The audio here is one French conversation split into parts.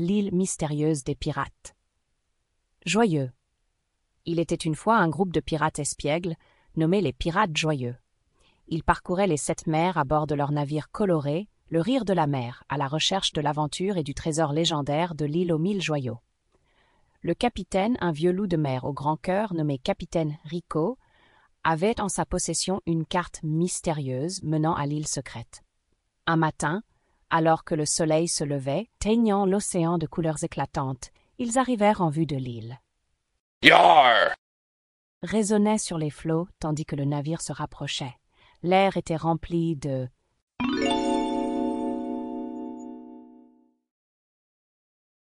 l'île mystérieuse des pirates. Joyeux. Il était une fois un groupe de pirates espiègles, nommés les Pirates Joyeux. Ils parcouraient les sept mers à bord de leur navire coloré, le rire de la mer, à la recherche de l'aventure et du trésor légendaire de l'île aux mille joyaux. Le capitaine, un vieux loup de mer au grand cœur nommé capitaine Rico, avait en sa possession une carte mystérieuse menant à l'île secrète. Un matin, alors que le soleil se levait, teignant l'océan de couleurs éclatantes, ils arrivèrent en vue de l'île. Yar! Résonnait sur les flots tandis que le navire se rapprochait. L'air était rempli de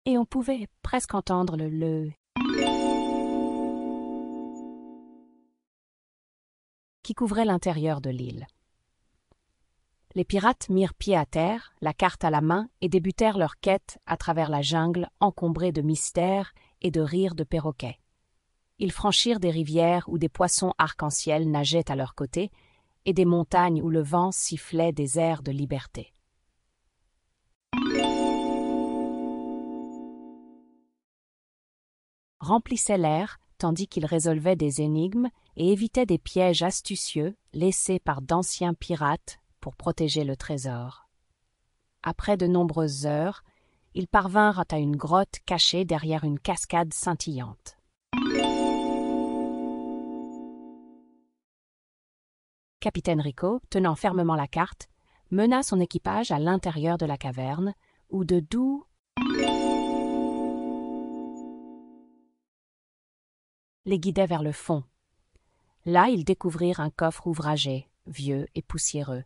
et on pouvait presque entendre le le qui couvrait l'intérieur de l'île. Les pirates mirent pied à terre, la carte à la main, et débutèrent leur quête à travers la jungle encombrée de mystères et de rires de perroquets. Ils franchirent des rivières où des poissons arc-en-ciel nageaient à leurs côtés, et des montagnes où le vent sifflait des airs de liberté. Remplissaient l'air tandis qu'ils résolvaient des énigmes et évitaient des pièges astucieux laissés par d'anciens pirates pour protéger le trésor. Après de nombreuses heures, ils parvinrent à une grotte cachée derrière une cascade scintillante. Capitaine Rico, tenant fermement la carte, mena son équipage à l'intérieur de la caverne, où de doux les guidaient vers le fond. Là, ils découvrirent un coffre ouvragé, vieux et poussiéreux.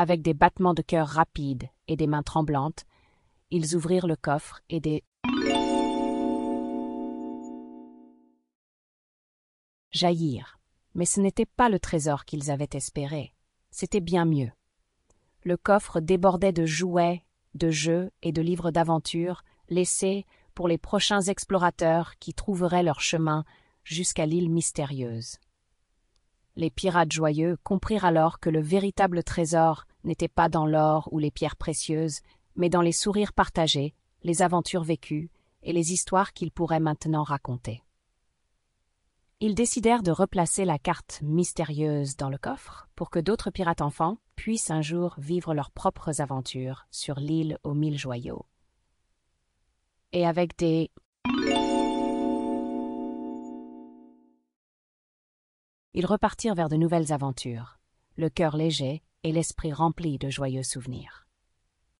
Avec des battements de cœur rapides et des mains tremblantes, ils ouvrirent le coffre et des jaillirent. Mais ce n'était pas le trésor qu'ils avaient espéré. C'était bien mieux. Le coffre débordait de jouets, de jeux et de livres d'aventure laissés pour les prochains explorateurs qui trouveraient leur chemin jusqu'à l'île mystérieuse. Les pirates joyeux comprirent alors que le véritable trésor n'était pas dans l'or ou les pierres précieuses, mais dans les sourires partagés, les aventures vécues et les histoires qu'ils pourraient maintenant raconter. Ils décidèrent de replacer la carte mystérieuse dans le coffre pour que d'autres pirates enfants puissent un jour vivre leurs propres aventures sur l'île aux mille joyaux. Et avec des Ils repartirent vers de nouvelles aventures, le cœur léger et l'esprit rempli de joyeux souvenirs.